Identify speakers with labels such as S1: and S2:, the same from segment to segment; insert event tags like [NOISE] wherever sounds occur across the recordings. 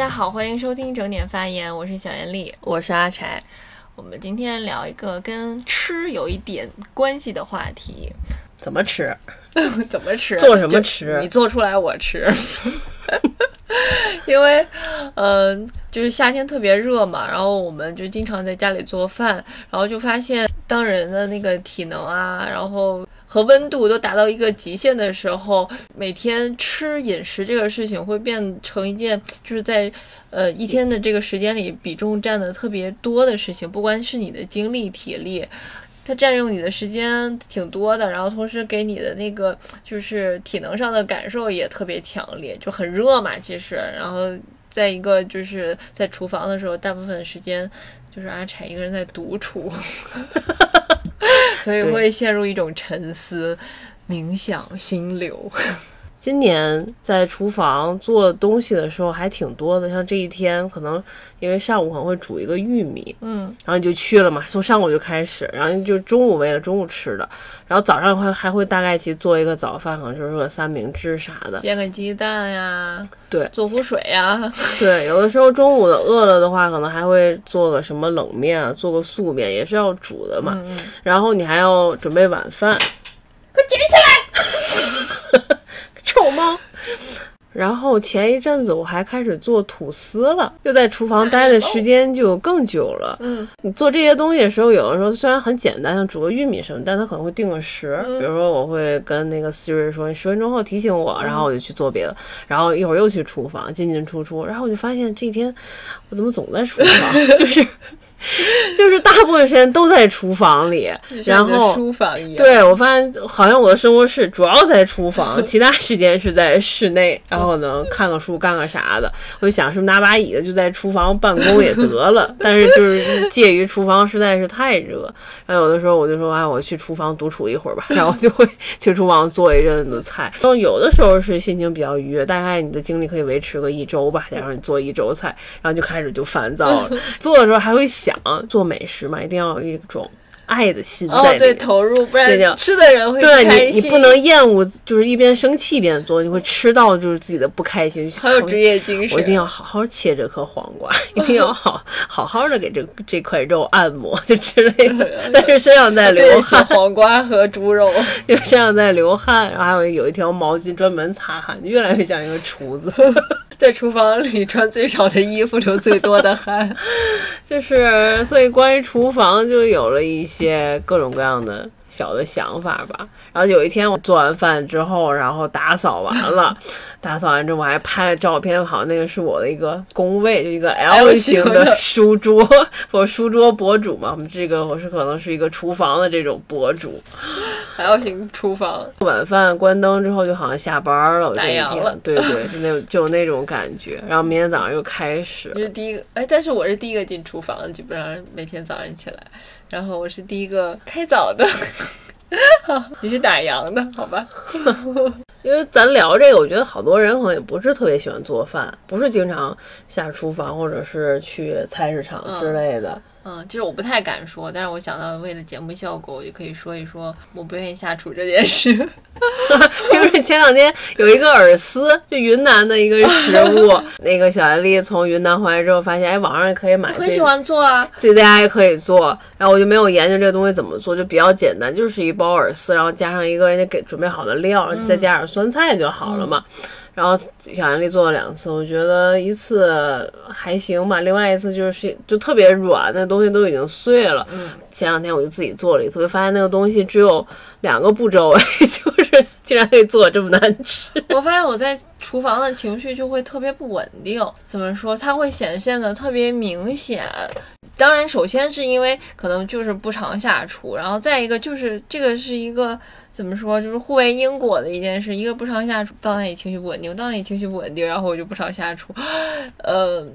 S1: 家好，欢迎收听整点发言，我是小严丽，
S2: 我是阿柴。
S1: 我们今天聊一个跟吃有一点关系的话题，
S2: 怎么吃？[LAUGHS]
S1: 怎么吃？
S2: 做什么吃？
S1: 你做出来我吃。[LAUGHS] 因为，嗯，就是夏天特别热嘛，然后我们就经常在家里做饭，然后就发现，当人的那个体能啊，然后和温度都达到一个极限的时候，每天吃饮食这个事情会变成一件，就是在呃一天的这个时间里比重占的特别多的事情，不光是你的精力体力。它占用你的时间挺多的，然后同时给你的那个就是体能上的感受也特别强烈，就很热嘛，其实。然后在一个就是在厨房的时候，大部分时间就是阿柴一个人在独处，[LAUGHS] 所以会陷入一种沉思、冥想、心流。
S2: 今年在厨房做东西的时候还挺多的，像这一天可能因为上午可能会煮一个玉米，
S1: 嗯，
S2: 然后你就去了嘛，从上午就开始，然后就中午为了中午吃的，然后早上会还会大概去做一个早饭，可能就是个三明治啥的，
S1: 煎个鸡蛋呀，
S2: 对，
S1: 做壶水呀，
S2: 对，有的时候中午的饿了的话，可能还会做个什么冷面啊，做个素面也是要煮的嘛，然后你还要准备晚饭，
S1: 快捡起来。
S2: 臭猫，然后前一阵子我还开始做吐司了，就在厨房待的时间就更久了。
S1: 嗯，
S2: 你做这些东西的时候，有的时候虽然很简单，像煮个玉米什么，但它可能会定个时。比如说，我会跟那个 Siri 说，你十分钟后提醒我，然后我就去做别的，然后一会儿又去厨房进进出出，然后我就发现这一天我怎么总在厨房，[LAUGHS] 就是。[LAUGHS] 就是大部分时间都在厨房里，然后
S1: 书房一样。
S2: 对我发现好像我的生活室主要在厨房，其他时间是在室内，然后呢看个书干个啥的。我就想是不是拿把椅子就在厨房办公也得了，但是就是介于厨房实在是太热，然后有的时候我就说哎我去厨房独处一会儿吧，然后就会去厨房做一阵子菜。然后有的时候是心情比较愉悦，大概你的精力可以维持个一周吧，然后你做一周菜，然后就开始就烦躁了，[LAUGHS] 做的时候还会想。做美食嘛，一定要有一种。爱的心在
S1: 对投入，不然吃的人会
S2: 对你，你不能厌恶，就是一边生气一边做，你会吃到就是自己的不开心。
S1: 好有职业精神，
S2: 我一定要好好切这颗黄瓜，一定要好 [LAUGHS] 好好的给这这块肉按摩，就之类的。但是身上在流汗，
S1: 黄瓜和猪肉，
S2: 就身上在流汗，然后还有有一条毛巾专门擦汗，越来越像一个厨子，[LAUGHS]
S1: 在厨房里穿最少的衣服，流最多的汗，[LAUGHS]
S2: 就是所以关于厨房就有了一些。各种各样的小的想法吧。然后有一天我做完饭之后，然后打扫完了，[LAUGHS] 打扫完之后我还拍了照片，好像那个是我的一个工位，就一个 L 型的书桌，[LAUGHS] 我书桌博主嘛。我们这个我是可能是一个厨房的这种博主
S1: ，L 型厨房。
S2: 晚饭关灯之后，就好像下班了。
S1: 打烊了，
S2: 对对，就那就有那种感觉。然后明天早上又开始。
S1: 你是第一个，哎，但是我是第一个进厨房的，基本上每天早上起来。然后我是第一个开早的，[LAUGHS] 你是打烊的，好吧？[LAUGHS]
S2: 因为咱聊这个，我觉得好多人好像也不是特别喜欢做饭，不是经常下厨房或者是去菜市场之类的。
S1: 嗯，其实我不太敢说，但是我想到为了节目效果，我就可以说一说我不愿意下厨这件事。[LAUGHS]
S2: 就是前两天有一个饵丝，就云南的一个食物，[LAUGHS] 那个小艾丽从云南回来之后发现，哎，网上也可以买。
S1: 很喜欢做啊，
S2: 自己在家也可以做。然后我就没有研究这个东西怎么做，就比较简单，就是一包饵丝，然后加上一个人家给准备好的料，再加点酸菜就好了嘛。然后小安利做了两次，我觉得一次还行吧，另外一次就是就特别软，那东西都已经碎了。
S1: 嗯，
S2: 前两天我就自己做了一次，我就发现那个东西只有两个步骤，[LAUGHS] 就是竟然可以做这么难吃。[LAUGHS]
S1: 我发现我在厨房的情绪就会特别不稳定，怎么说？它会显现的特别明显。当然，首先是因为可能就是不常下厨，然后再一个就是这个是一个怎么说，就是互为因果的一件事。一个不常下厨，到那里情绪不稳定；到那里情绪不稳定，然后我就不常下厨。呃，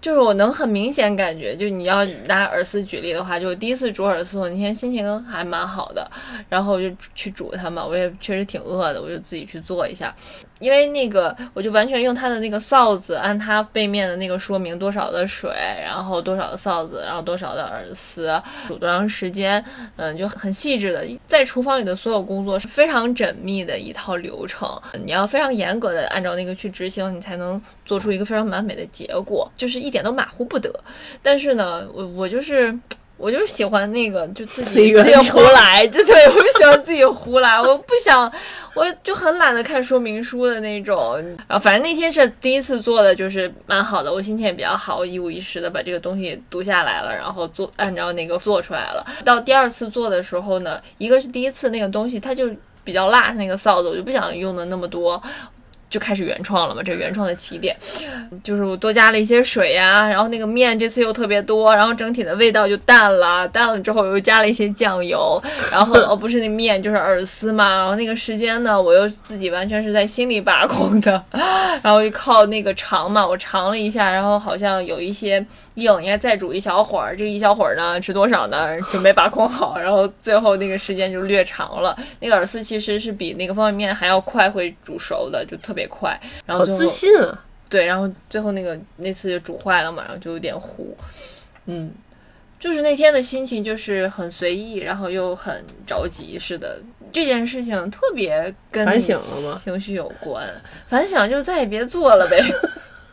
S1: 就是我能很明显感觉，就你要拿饵丝举例的话，就第一次煮饵丝，我那天心情还蛮好的，然后我就去煮它嘛。我也确实挺饿的，我就自己去做一下。因为那个，我就完全用它的那个臊子，按它背面的那个说明多少的水，然后多少的臊子，然后多少的饵丝，煮多长时间，嗯，就很细致的，在厨房里的所有工工作是非常缜密的一套流程，你要非常严格的按照那个去执行，你才能做出一个非常完美的结果，就是一点都马虎不得。但是呢，我我就是。我就喜欢那个，就自己 [LAUGHS] 自己胡来，就 [LAUGHS] 对我就喜欢自己胡来，我不想，我就很懒得看说明书的那种。然后反正那天是第一次做的，就是蛮好的，我心情也比较好，我一五一十的把这个东西读下来了，然后做按照那个做出来了。到第二次做的时候呢，一个是第一次那个东西它就比较辣，那个臊子我就不想用的那么多。就开始原创了嘛，这原创的起点，就是我多加了一些水呀，然后那个面这次又特别多，然后整体的味道就淡了，淡了之后我又加了一些酱油，然后 [LAUGHS] 哦不是那面就是饵丝嘛，然后那个时间呢，我又自己完全是在心里把控的，[LAUGHS] 然后就靠那个尝嘛，我尝了一下，然后好像有一些硬，应该再煮一小会儿，这一小会儿呢吃多少呢就没把控好，然后最后那个时间就略长了，那个饵丝其实是比那个方便面还要快会煮熟的，就特别。快，然后
S2: 好自信啊！
S1: 对，然后最后那个那次就煮坏了嘛，然后就有点糊。嗯，就是那天的心情就是很随意，然后又很着急似的。这件事情特别跟
S2: 反省了吗？
S1: 情绪有关，反省就再也别做了呗，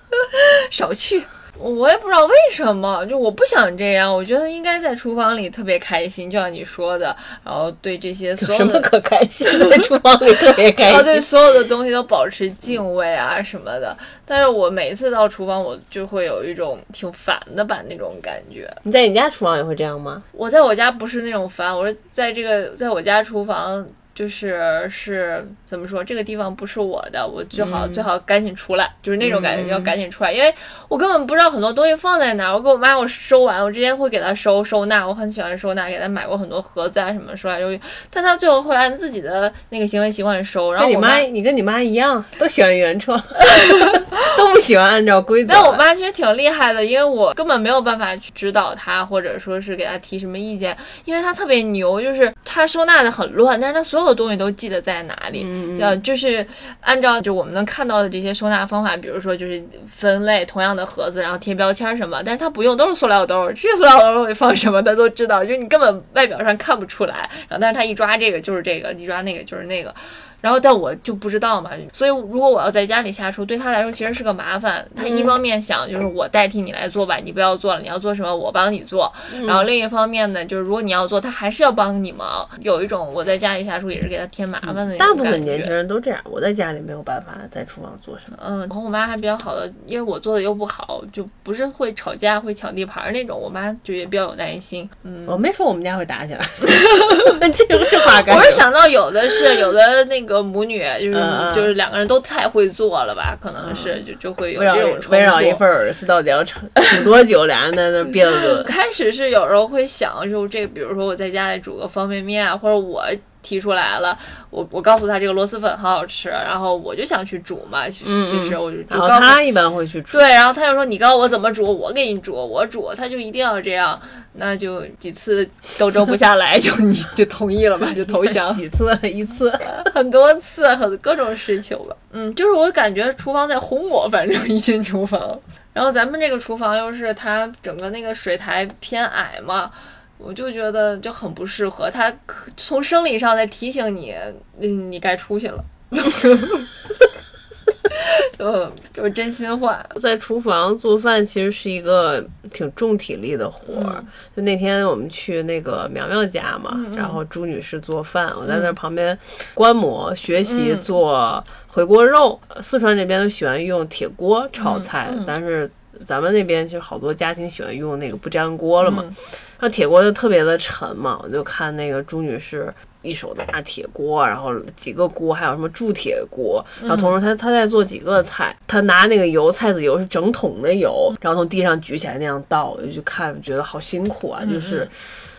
S1: [LAUGHS] 少去。我也不知道为什么，就我不想这样。我觉得应该在厨房里特别开心，就像你说的，然后对这些所有
S2: 什么可开心，在厨房里特别开心，然 [LAUGHS]
S1: 后对所有的东西都保持敬畏啊什么的。但是我每次到厨房，我就会有一种挺烦的吧那种感觉。
S2: 你在你家厨房也会这样吗？
S1: 我在我家不是那种烦，我是在这个在我家厨房。就是是怎么说，这个地方不是我的，我最好最好赶紧出来，就是那种感觉，要赶紧出来，因为我根本不知道很多东西放在哪。我给我妈我收完，我之前会给她收收纳，我很喜欢收纳，给她买过很多盒子啊什么收来收去，但她最后会按自己的那个行为习惯收。然后
S2: 你妈，你跟你妈一样，都喜欢原创，[LAUGHS] 都不喜欢按照规则。
S1: 但我妈其实挺厉害的，因为我根本没有办法去指导她，或者说是给她提什么意见，因为她特别牛，就是她收纳的很乱，但是她所有。东西都记得在哪里，呃，就是按照就我们能看到的这些收纳方法，比如说就是分类同样的盒子，然后贴标签什么，但是它不用，都是塑料兜，这些塑料兜里放什么他都知道，就是你根本外表上看不出来，然后但是它一抓这个就是这个，一抓那个就是那个。然后，但我就不知道嘛，所以如果我要在家里下厨，对他来说其实是个麻烦。他一方面想就是我代替你来做吧，你不要做了，你要做什么我帮你做。然后另一方面呢，就是如果你要做，他还是要帮你忙。有一种我在家里下厨也是给他添麻烦的
S2: 大部分年轻人都这样，我在家里没有办法在厨房做什么。
S1: 嗯，和我妈还比较好的，因为我做的又不好，就不是会吵架会抢地盘那种。我妈就也比较有耐心。嗯，
S2: 我没说我们家会打起来。[LAUGHS] [LAUGHS] 这这话干？
S1: 我是想到有的是有的那个。个母女就是就是两个人都太会做了吧，可能是就就会有这种
S2: 围绕一份饵丝到底要煮多久，俩人在那憋着。[LAUGHS]
S1: 开始是有时候会想，就这比如说我在家里煮个方便面啊，或者我。提出来了，我我告诉他这个螺蛳粉很好吃，然后我就想去煮嘛。其实我就然后
S2: 他一般会去煮。
S1: 对，然后他就说你告诉我怎么煮，我给你煮，我煮，他就一定要这样。那就几次都争不下来，[LAUGHS] 就你就同意了吧，就投降。
S2: 几次？一次？[LAUGHS]
S1: 很多次，很各种事情吧。嗯，就是我感觉厨房在轰我，反正一进厨房，然后咱们这个厨房又是它整个那个水台偏矮嘛。我就觉得就很不适合，他从生理上在提醒你，嗯，你该出去了。[LAUGHS] 嗯，就是真心话。
S2: 在厨房做饭其实是一个挺重体力的活儿。就那天我们去那个苗苗家嘛，然后朱女士做饭，我在那旁边观摩学习做回锅肉。四川这边都喜欢用铁锅炒菜，但是咱们那边其实好多家庭喜欢用那个不粘锅了嘛。那铁锅就特别的沉嘛，我就看那个朱女士一手拿铁锅，然后几个锅，还有什么铸铁锅，然后同时她她在做几个菜，她拿那个油菜籽油是整桶的油，然后从地上举起来那样倒，我就去看觉得好辛苦啊，就是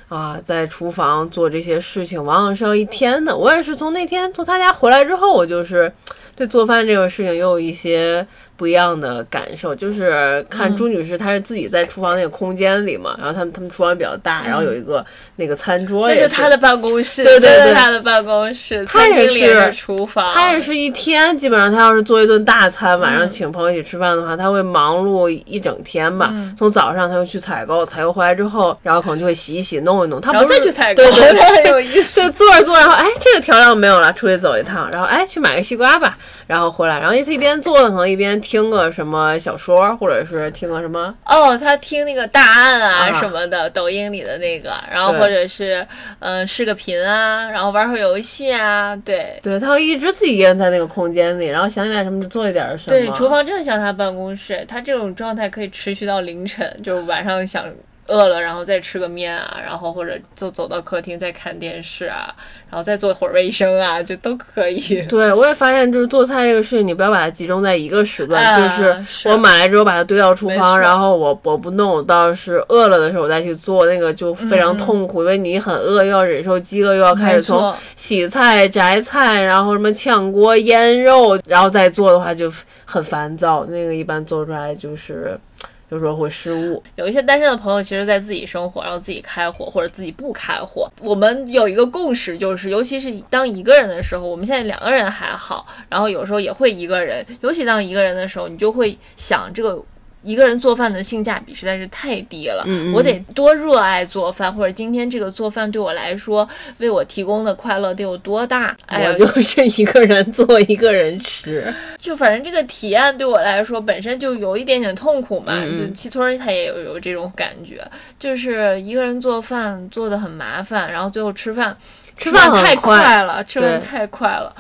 S2: 啊，在厨房做这些事情往往是要一天的。我也是从那天从他家回来之后，我就是对做饭这个事情又有一些。不一样的感受，就是看朱女士她是自己在厨房那个空间里嘛，然后他们他们厨房比较大，然后有一个那个餐桌，
S1: 那
S2: 也
S1: 是她的办公室，
S2: 对对对
S1: 她的办公室，
S2: 她也是
S1: 是厨房，
S2: 她也是一天，基本上她要是做一顿大餐，晚
S1: 嗯
S2: 上请朋友一起吃饭的话，她会忙碌一整天吧。
S1: 嗯
S2: 从早上她就去采购，采购回来之后，然后可能就会洗一洗、弄一弄。
S1: 她
S2: 不
S1: 再去采购，
S2: 对 [LAUGHS] 对对，
S1: 很有意思。
S2: 就做着做着，然后哎，这个调料没有了，出去走一趟，然后哎，去买个西瓜吧，然后回来，然后她一边做呢，可能一边听个什么小说，或者是听个什么。
S1: 哦，他听那个大案啊
S2: 啊
S1: 什么的，抖音里的那个，然后或者是嗯、呃视个频啊，然后玩会儿游戏啊，对。
S2: 对他会一直自己一个人在那个空间里，然后想起来什么就做一点什么。
S1: 对，厨房真的像他办公室，他这种状态可以持续到凌晨，就是晚上想饿了，然后再吃个面啊，然后或者就走到客厅再看电视啊，然后再做会儿卫生啊，就都可以。[LAUGHS]
S2: 对，我也发现，就是做菜这个事情，你不要把它集中在一个时段。
S1: 啊
S2: 就是
S1: 是
S2: 我买来之后把它堆到厨房，然后我我不弄，我倒是饿了的时候我再去做，那个就非常痛苦，因为你很饿，又要忍受饥饿，又要开始从，洗菜、摘菜，然后什么炝锅、腌肉，然后再做的话就很烦躁。那个一般做出来就是有时候会失误。
S1: 有一些单身的朋友，其实在自己生活，然后自己开火或者自己不开火。我们有一个共识，就是尤其是当一个人的时候，我们现在两个人还好，然后有时候也会一个人，尤其当一个人的时候，你就会想这个。一个人做饭的性价比实在是太低了，
S2: 嗯嗯
S1: 我得多热爱做饭，或者今天这个做饭对我来说为我提供的快乐得有多大？哎呀
S2: 我，就是一个人做，[LAUGHS] 一个人吃。
S1: 就反正这个体验对我来说本身就有一点点痛苦嘛，
S2: 嗯嗯
S1: 就七村儿他也有有这种感觉，就是一个人做饭做的很麻烦，然后最后吃饭
S2: 吃饭
S1: 太
S2: 快
S1: 快了，吃饭太快了，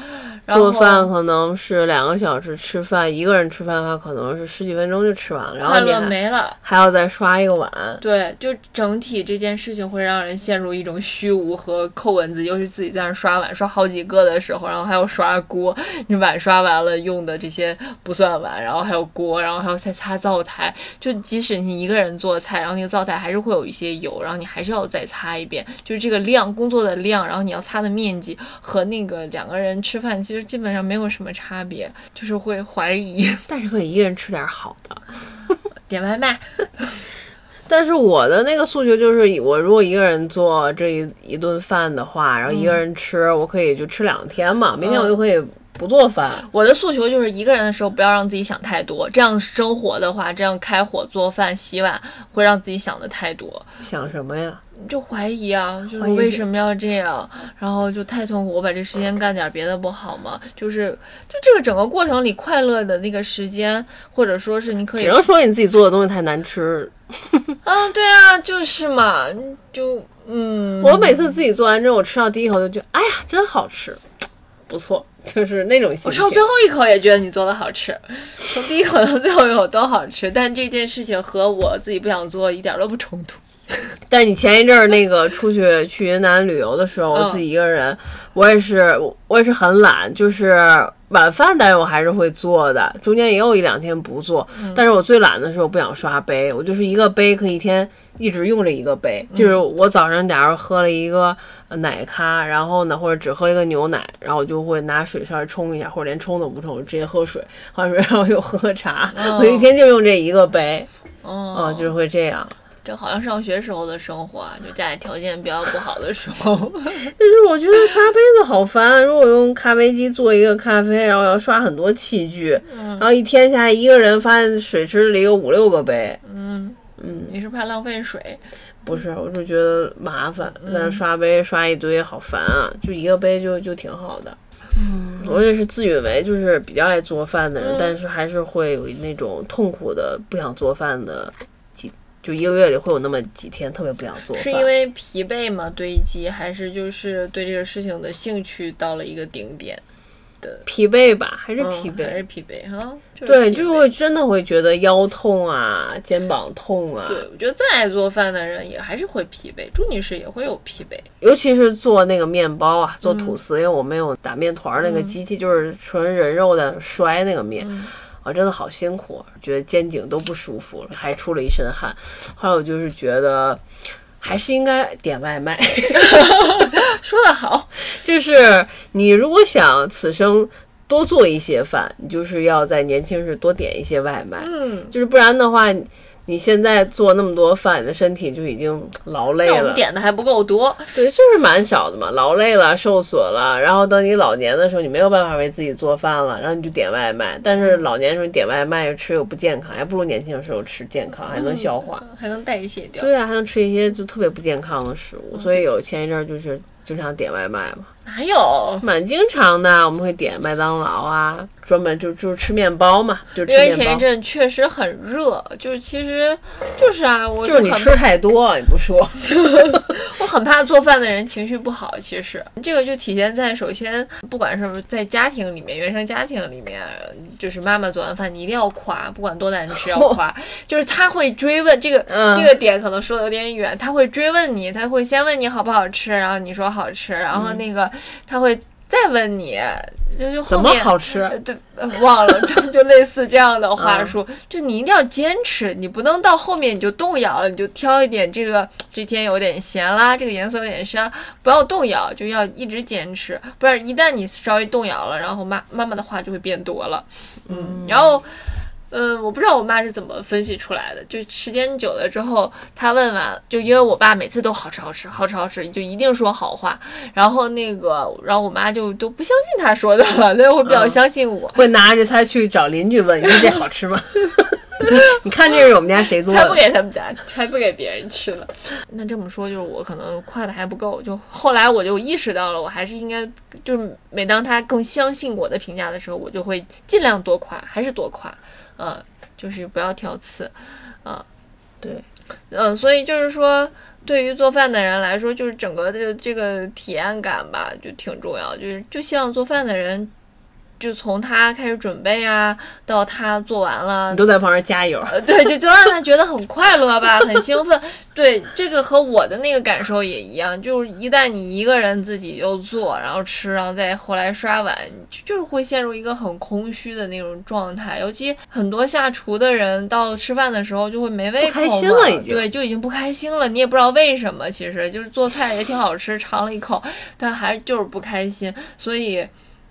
S1: 然后
S2: 做饭可能是两个小时，吃饭一个人吃饭的话，可能是十几分钟就吃完了，然后
S1: 快没了。
S2: 还要再刷一个碗。
S1: 对，就整体这件事情会让人陷入一种虚无和扣文字，尤其自己在那刷碗刷好几个的时候，然后还要刷锅，你碗刷完了用的这些不算碗，然后还有锅，然后还要再擦灶台。就即使你一个人做菜，然后那个灶台还是会有一些油，然后你还是要再擦一遍，就是这个量工作的量，然后你要擦的面积和那个两个人吃饭其实基本上没有什么差别，就是会怀疑 [LAUGHS]
S2: 但是可以一个人吃点好的。
S1: 点外卖。[LAUGHS]
S2: 但是我的那个诉求就是，我如果一个人做这一一顿饭的话，然后一个人吃，我可以就吃两天嘛，明天我就可以不做饭。
S1: 我的诉求就是一个人的时候不要让自己想太多，这样生活的话，这样开火做饭洗碗会让自己想的太多，
S2: 想什么呀？
S1: 就怀疑啊，就是为什么要这样，然后就太痛苦，我把这时间干点别的不好吗？就是就这个整个过程里快乐的那个时间，或者说是你可以
S2: 只，能说你自己做的东西太难吃。
S1: 嗯，[LAUGHS] 对啊，就是嘛，就嗯，
S2: 我每次自己做完之后，我吃到第一口就觉得，哎呀，真好吃，[TSK] 不错，就是那种心情。
S1: 我吃到最后一口也觉得你做的好吃，从第一口到最后一口都好吃，但这件事情和我自己不想做一点都不冲突。[LAUGHS]
S2: 但你前一阵儿那个出去去云南旅游的时候，我
S1: 嗯
S2: 自己一个人，我也是我也是很懒，就是晚饭，但是我还是会做的，中间也有一两天不做。但是我最懒的时候不想刷杯，我就是一个杯可以一天一直用着一个杯，就是我早上假如喝了一个呃奶咖，然后呢或者只喝一个牛奶，然后我就会拿水稍微冲一下，或者连冲都不冲，我直接喝水，喝完水然后又喝茶，我一天就用这一个杯，
S1: 哦
S2: 嗯，就是会这样。
S1: 这好像上学时候的生活啊，就家里条件比较不好的时候。[LAUGHS]
S2: 但是我觉得刷杯子好烦，如果用咖啡机做一个咖啡，然后要刷很多器具，然后一天下来一个人发现水池里有五六个杯，
S1: 嗯嗯，你是怕浪费水？
S2: 不是，我就觉得麻烦，但是刷杯刷一堆好烦啊，就一个杯就就挺好的。嗯，我也是自以为就是比较爱做饭的人，但是还是会有那种痛苦的不想做饭的几，就一个月里会有那么几天特别不想做饭。
S1: 是因为疲惫吗？堆积，还是就是对这个事情的兴趣到了一个顶点？
S2: 疲惫吧，还是
S1: 嗯
S2: 疲惫？
S1: 还是疲惫哈？是
S2: 对，就是会真的会觉得腰痛啊，肩膀痛啊，
S1: 对，我觉得再爱做饭的人也还是会疲惫，朱女士也会有疲惫。
S2: 尤其是做那个面包啊，做
S1: 嗯
S2: 吐司，因为我没有打面团儿那个机器，就是纯人肉的摔那个面。
S1: 嗯
S2: 啊，真的好辛苦，觉得肩颈都不舒服了，还出了一身汗。后来我就是觉得，还是应该点外卖。[LAUGHS]
S1: 说得好，
S2: 就是你如果想此生多做一些饭，你就是要在年轻时多点一些外卖，
S1: 嗯，
S2: 就是不然的话。你现在做那么多饭，你的身体就已经劳累了。
S1: 那我们点的还不够多，
S2: 对，就是蛮小的嘛，劳累了，受损了，然后等你老年的时候，你没有办法为自己做饭了，然后你就点外卖。但是老年的时候你点外卖吃又不健康，还不如年轻的时候吃健康，还能消化，
S1: 还能代谢掉。
S2: 对啊，还能吃一些就特别不健康的食物。所以有前一阵儿就是经常点外卖嘛，
S1: 哪有？
S2: 蛮经常的，我们会点麦当劳啊，专门就就吃面包嘛，就吃
S1: 因为。前一阵确实很热，就是其实就是啊，我很
S2: 就是你吃太多，你不说。[LAUGHS]
S1: 我很怕做饭的人情绪不好。其实这个就体现在，首先不管是在家庭里面，原生家庭里面，就是妈妈做完饭，你一定要夸，不管多难吃要夸。[LAUGHS] 就是他会追问这个、
S2: 嗯
S1: 这个点，可能说的有点远，他会追问你，他会先问你好不好吃，然后你说好吃，然后那个他会再问你，就就后
S2: 怎么
S1: 面
S2: 好吃？
S1: 呃对，呃忘了，就 [LAUGHS] 就类似这样的
S2: 嗯
S1: 话术，就你一定要坚持，你不能到后面你就动摇了，你就挑一点这个这天有点咸啦，这个颜色有点深，不要动摇，就要一直坚持，不然一旦你稍微动摇了，然后妈妈妈的话就会变多了，嗯，然后。嗯，我不知道我妈是怎么分析出来的。就时间久了之后，她问完，就因为我爸每次都好吃好吃好吃好吃，就一定说好话。然后那个，然后我妈就都不相信她说的了，所以会比较
S2: 嗯
S1: 相信我。[LAUGHS]
S2: 会拿着菜去找邻居问：“你说这好吃吗？” [LAUGHS] 你看这是我们家谁做的
S1: 才不？给他们家，才不给别人吃了。那这么说，就是我可能夸的还不够。就后来我就意识到了，我还是应该，就是每当他更相信我的评价的时候，我就会尽量多夸，还是多夸，嗯，就是不要挑刺，嗯，
S2: 对，
S1: 嗯，所以就是说，对于做饭的人来说，就是整个的这个体验感吧，就挺重要。就是就希望做饭的人，就从他开始准备啊，到他做完了
S2: 你，都在旁边加油。
S1: 呃，对，就就让他觉得很快乐吧，很兴奋。对，这个和我的那个感受也一样，就是一旦你一个人自己又做，然后吃，然后再后来刷碗，就就是会陷入一个很空虚的那种状态。尤其很多下厨的人到吃饭的时候就会没胃口
S2: 开心了已经
S1: 对，就已经不开心了。你也不知道为什么，其实就是做菜也挺好吃，尝了一口，但还就是不开心，所以。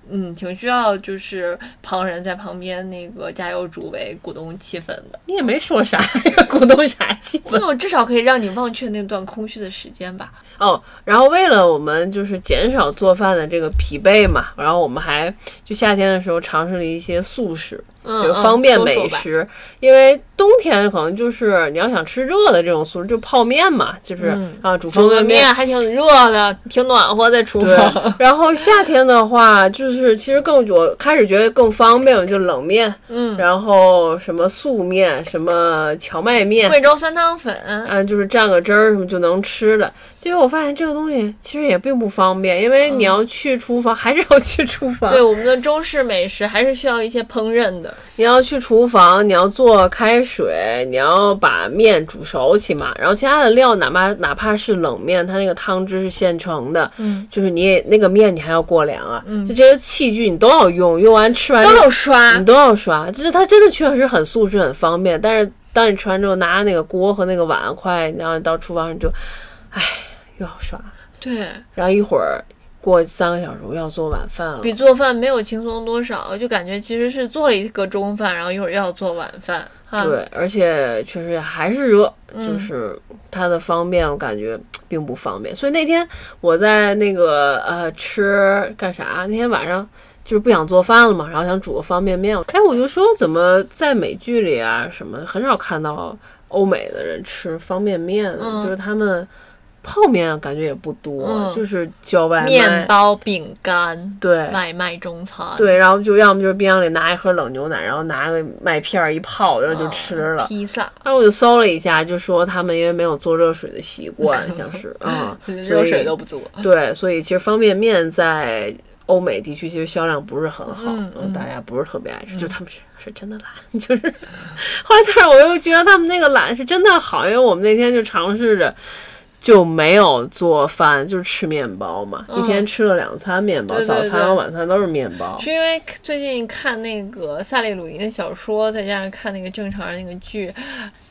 S1: 嗯，挺需要就是旁人在旁边那个加油助威、鼓动气氛的。
S2: 你也没说啥呀，鼓动啥气氛？
S1: 那我至少可以让你忘却那段空虚的时间吧。
S2: 哦，然后为了我们就是减少做饭的这个疲惫嘛，然后我们还就夏天的时候尝试了一些素食，
S1: 嗯，
S2: 方便美食。因为冬天可能就是你要想吃热的这种素食，就泡面嘛，就是、
S1: 嗯
S2: 啊煮方便面。
S1: 面还挺热的，挺暖和，在厨房。[LAUGHS]
S2: 然后夏天的话，就是其实更我开始觉得更方便，就冷面，
S1: 嗯，
S2: 然后什么素面，什么荞麦面，
S1: 贵州酸汤粉，
S2: 啊，就是蘸个汁儿什么就能吃了。结果我发现这个东西其实也并不方便，因为你要去厨房，[LAUGHS] 还是要去厨房。
S1: 对我们的中式美食还是需要一些烹饪的。
S2: 你要去厨房，你要做开水，你要把面煮熟起码，然后其他的料，哪怕哪怕是冷面，它那个汤汁是现成的，
S1: 嗯，
S2: 就是你也那个面你还要过凉啊，就这些器具你都要用，用完吃完
S1: 都要刷。
S2: 你，都要刷，就是它真的确实很速食很方便，但是当你吃完之后，拿那个锅和那个碗筷，然后你到厨房你就，唉，又要刷，
S1: 对。
S2: 然后一会儿过三个小时我要做晚饭了，
S1: 比做饭没有轻松多少，就感觉其实是做了一个中饭，然后一会儿又要做晚饭。
S2: 对，而且确实还是热，
S1: 嗯
S2: 就是它的方便，我感觉并不方便。所以那天我在那个呃吃干啥？那天晚上就是不想做饭了嘛，然后想煮个方便面。哎，我就说怎么在美剧里啊什么很少看到欧美的人吃方便面，
S1: 嗯
S2: 就是他们泡面感觉也不多，
S1: 嗯
S2: 就是叫外卖，
S1: 面包、饼干、
S2: 对。
S1: 外卖中餐。
S2: 对，然后就要么就是冰箱里拿一盒冷牛奶，然后拿个麦片儿一泡，然后就吃了。
S1: 披萨，
S2: 然后我就搜了一下，就说他们因为没有做热水的习惯，[LAUGHS] 像是啊，所
S1: 热水都不做。
S2: 对，所以其实方便面在欧美地区其实销量不是很好，
S1: 嗯嗯
S2: 大家不是特别爱吃，就他们是是真的懒，[LAUGHS] 就是后来但是我又觉得他们那个懒是真的好，因为我们那天就尝试着。就没有做饭，就是吃面包嘛，一天吃了两餐面包，
S1: 嗯对对
S2: 早餐和晚餐都是面包。
S1: 是因为最近看那个萨利鲁伊的小说，再加上看那个正常人那个剧，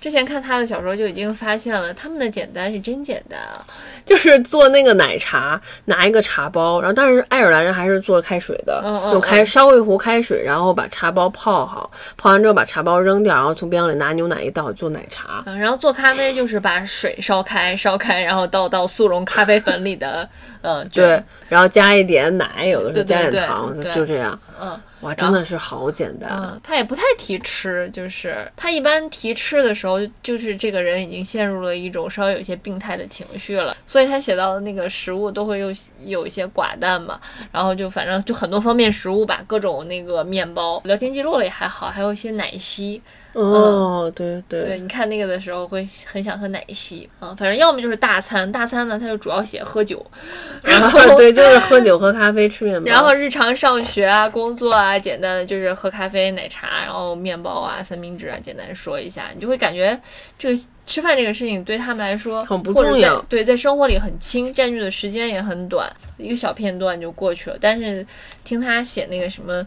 S1: 之前看他的小说就已经发现了，他们的简单是真简单啊。
S2: 就是做那个奶茶，拿一个茶包，然后但是爱尔兰人还是做开水的，用开
S1: 嗯
S2: 烧一壶开水，然后把茶包泡好，泡完之后把茶包扔掉，然后从冰箱里拿牛奶一倒做奶茶。
S1: 嗯，然后做咖啡就是把水烧开，烧开，然后倒到速溶咖啡粉里的，嗯，[LAUGHS]
S2: 对，，然后加一点奶，有的时候加点
S1: 对
S2: 糖，
S1: 对
S2: 就这样。
S1: 嗯
S2: 哇，真的是好简单。
S1: 嗯，他也不太提吃，就是他一般提吃的时候，就是这个人已经陷入了一种稍微有些病态的情绪了，所以他写到的那个食物都会有有一些寡淡嘛，然后就反正就很多方面食物吧，各种那个面包，聊天记录里还好，还有一些奶昔，
S2: 哦，对对
S1: 对，你看那个的时候会很想喝奶昔，嗯，反正要么就是大餐，大餐呢它就主要写喝酒，[LAUGHS] 然后
S2: 对，就是喝酒、喝咖啡、吃面包。
S1: 然后日常上学啊、工作啊，简单的就是喝咖啡、奶茶，然后面包啊、三明治啊，简单说一下，你就会感觉这个吃饭这个事情对他们来说
S2: 很不重要
S1: 对，在生活里很轻，占据的时间也很短，一个小片段就过去了。但是听他写那个什么。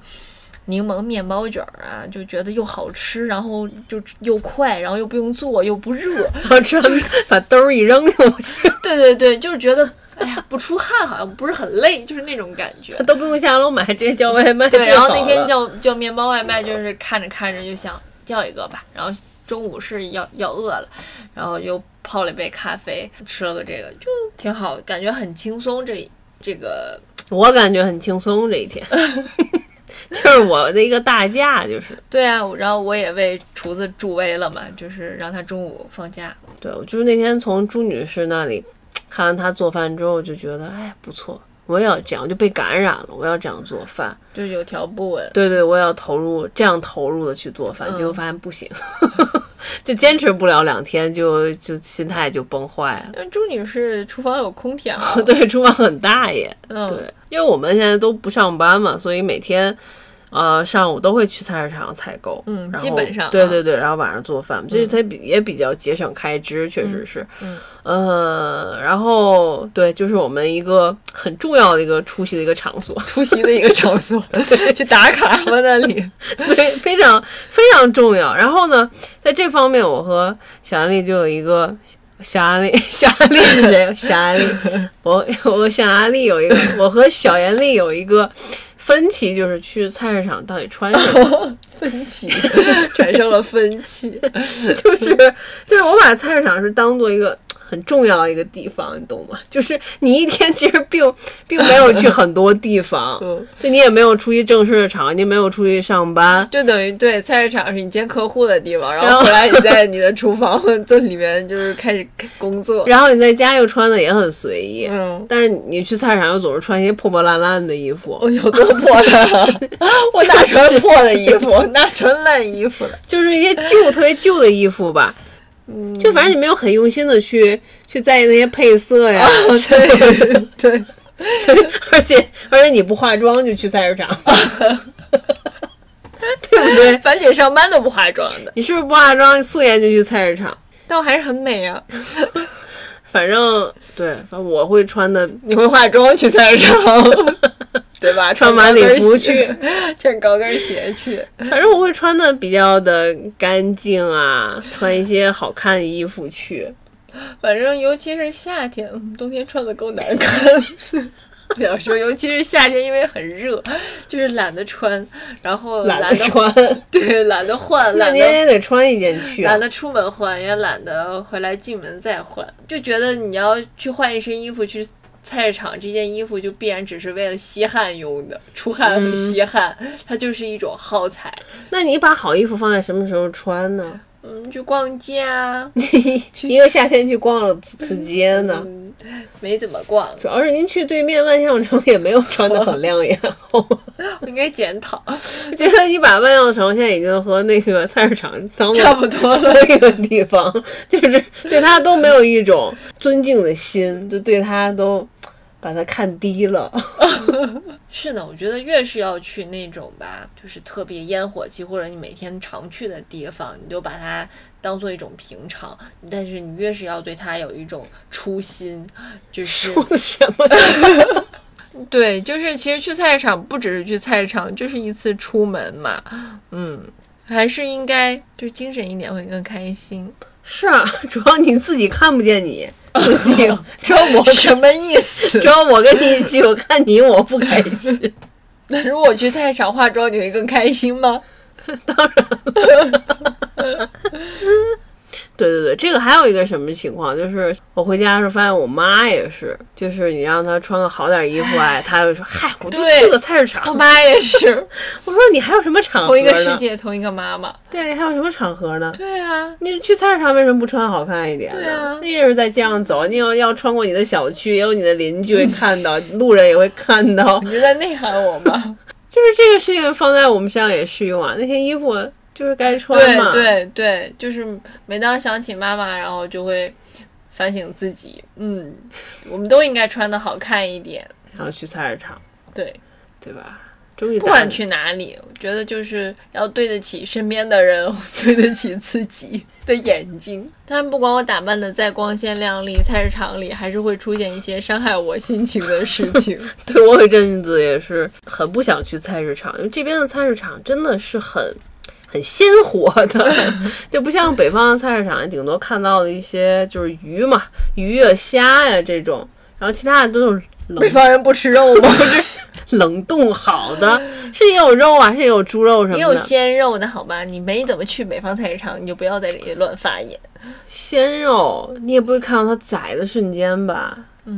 S1: 柠檬面包卷儿啊，就觉得又好吃，然后就又快，然后又不用做，又不热。[LAUGHS]
S2: 然后吃完把兜儿一扔就行，[LAUGHS]
S1: 对对对，就是觉得，哎呀，不出汗好像不是很累，就是那种感觉。
S2: 都不用下楼买，直接叫外卖
S1: 对，然后那天叫叫面包外卖，就是看着看着就想叫一个吧，然后中午是要要饿了，然后又泡了一杯咖啡，吃了个这个，就挺好，感觉很轻松。这这个
S2: 我感觉很轻松这一天，[LAUGHS] [LAUGHS] 就是我的一个大假，就是
S1: 对啊，然后我也为厨子助威了嘛，就是让他中午放假。
S2: 对我就是那天从朱女士那里看完她做饭之后，就觉得哎不错，我也要这样，就被感染了，我要这样做饭。
S1: 就有条不紊，
S2: 对对，我也要投入这样投入的去做饭，
S1: 嗯
S2: 结果发现不行，[LAUGHS] 就坚持不了两天就就心态就崩坏了。
S1: 因为朱女士厨房有空调，[LAUGHS]
S2: 对，厨房很大耶。
S1: 嗯，
S2: 对，因为我们现在都不上班嘛，所以每天。呃，上午都会去菜市场采购，
S1: 嗯基本上啊
S2: 对对对，然后晚上做饭，这才比也比较节省开支，确实是，
S1: 嗯
S2: 呃，然后对，就是我们一个很重要的一个出席的一个场所，[LAUGHS]
S1: 出席的一个场所，[LAUGHS] 去打卡嘛那里。[LAUGHS]
S2: 对，非常非常重要。然后呢，在这方面，我和小安利就有一个。小安利，小安利是谁？小安利，我我和小安利有一个，我和小严丽有一个分歧，就是去菜市场到底穿什么。[LAUGHS]
S1: 分歧产生了分歧，[LAUGHS]
S2: 就是就是我把菜市场是当做一个很重要的一个地方，你懂吗？[LAUGHS] 就是你一天其实并并没有去很多地方，
S1: 嗯
S2: 就你也没有出去正式的场，你没有出去上班，
S1: 就等于对菜市场是你见客户的地方，然
S2: 后
S1: 回来你在你的厨房 [LAUGHS] 这里面就是开始工作。
S2: 然后你在家又穿的也很随意，
S1: 嗯，
S2: 但是你去菜市场又总是穿一些破破烂烂的衣服，
S1: 我有多破的？我哪穿破的衣服？[LAUGHS] 哪穿烂衣服了？
S2: 就是一些旧特别旧的衣服吧。
S1: 嗯，
S2: 就反正你没有很用心的去 [LAUGHS] 去在意那些配色呀，[LAUGHS]
S1: 对 [LAUGHS] 对，
S2: 而且而且你不化妆就去菜市场，对不对？
S1: 樊姐上班都不化妆的，
S2: 你是不是不化妆素颜就去菜市场？
S1: 但我还是很美啊。
S2: 反正对，反正我会穿的
S1: 你会化妆去菜市场，对吧？[LAUGHS]
S2: 穿晚礼服去，[LAUGHS]
S1: 穿高跟鞋去。[LAUGHS]
S2: 反正我会穿的比较的干净啊，穿一些好看的衣服去。
S1: 反正尤其是夏天，嗯冬天穿的够难看。不想说，尤其是夏天，因为很热，就是懒得穿，然后
S2: 懒
S1: 得
S2: 得穿，
S1: 对，懒得换，
S2: 那
S1: 懒得
S2: 你也得穿一件去、啊
S1: 懒。得出门换，也懒得回来进门再换，就觉得你要去换一身衣服去菜市场，这件衣服就必然只是为了吸汗用的，出汗和吸汗，它就是一种耗材。
S2: 那你把好衣服放在什么时候穿呢？
S1: 嗯，去逛街啊，
S2: 一个夏天去逛了几次街呢？
S1: 嗯，没怎么逛，
S2: 主要是您去对面万象城也没有穿的很亮眼，好吗？[LAUGHS]
S1: 我应该检讨，[LAUGHS]
S2: 我觉得你把万象城现在已经和那个菜市场当
S1: 差不多了。[LAUGHS]
S2: 那个地方，就是对他都没有一种尊敬的心，就对他都把它看低了。[LAUGHS]
S1: 是的，我觉得越是要去那种吧，就是特别烟火气或者你每天常去的地方，你就把它当做一种平常。但是你越是要对它有一种初心，就是
S2: 说什么？[LAUGHS]
S1: 对，就是其实去菜市场不只是去菜市场，就是一次出门嘛。嗯，还是应该就是精神一点会更开心。
S2: 是啊，[LAUGHS] 主要你自己看不见你 [LAUGHS] 自己，只要我
S1: 什么意思？
S2: 只要我跟你一起，我看你我不开心。[LAUGHS]
S1: 那如果去菜市场化妆，你会更开心吗？
S2: 当然。对对对，这个还有一个什么情况，就是我回家的时候发现我妈也是，就是你让她穿个好点衣服哎，她会说嗨，我就去个菜市场。
S1: 我妈也是，
S2: 我说你还有什么场合？
S1: 同一个世界，同一个妈妈。
S2: 对，还有什么场合呢？
S1: 对啊，
S2: 你去菜市场为什么不穿好看一点？
S1: 对啊，
S2: 你也是在街上走，你要要穿过你的小区，也有你的邻居会看到，路人也会看到。
S1: 你是在内涵我吗？[LAUGHS]
S2: 就是这个事情放在我们身上也适用啊，那些衣服。就是该穿
S1: 嘛，对对对，就是每当想起妈妈，然后就会反省自己，嗯，我们都应该穿的好看一点，
S2: 然后去菜市场，
S1: 对
S2: 对吧？终于
S1: 不管去哪里，我觉得就是要对得起身边的人，[LAUGHS] 对得起自己的眼睛。但不管我打扮的再光鲜亮丽，菜市场里还是会出现一些伤害我心情的事情。[LAUGHS]
S2: 对我有一阵子也是很不想去菜市场，因为这边的菜市场真的是很。很鲜活的，[LAUGHS] 就不像北方的菜市场，顶多看到的一些就是鱼嘛，鱼啊、虾呀这种，然后其他的都是冷。
S1: 北方人不吃肉吗？[LAUGHS]
S2: 冷冻好的，是也有肉啊，是也有猪肉什么的，
S1: 也有鲜肉的好吧？你没怎么去北方菜市场，你就不要在这里乱发言。
S2: 鲜肉，你也不会看到它宰的瞬间吧？